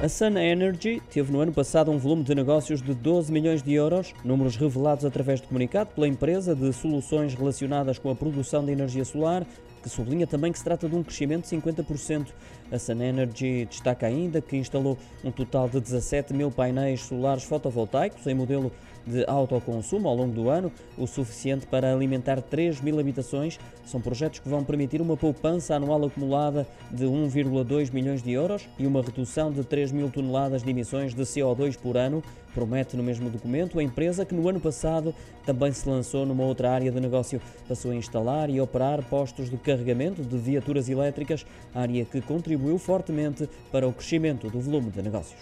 A Sun Energy teve no ano passado um volume de negócios de 12 milhões de euros, números revelados através de comunicado pela empresa de soluções relacionadas com a produção de energia solar, que sublinha também que se trata de um crescimento de 50%. A Sun Energy destaca ainda que instalou um total de 17 mil painéis solares fotovoltaicos em modelo de autoconsumo ao longo do ano, o suficiente para alimentar 3 mil habitações. São projetos que vão permitir uma poupança anual acumulada de 1,2 milhões de euros e uma redução de 3 mil toneladas de emissões de CO2 por ano, promete no mesmo documento a empresa que no ano passado também se lançou numa outra área de negócio. Passou a instalar e operar postos de carregamento de viaturas elétricas, área que contribuiu fortemente para o crescimento do volume de negócios.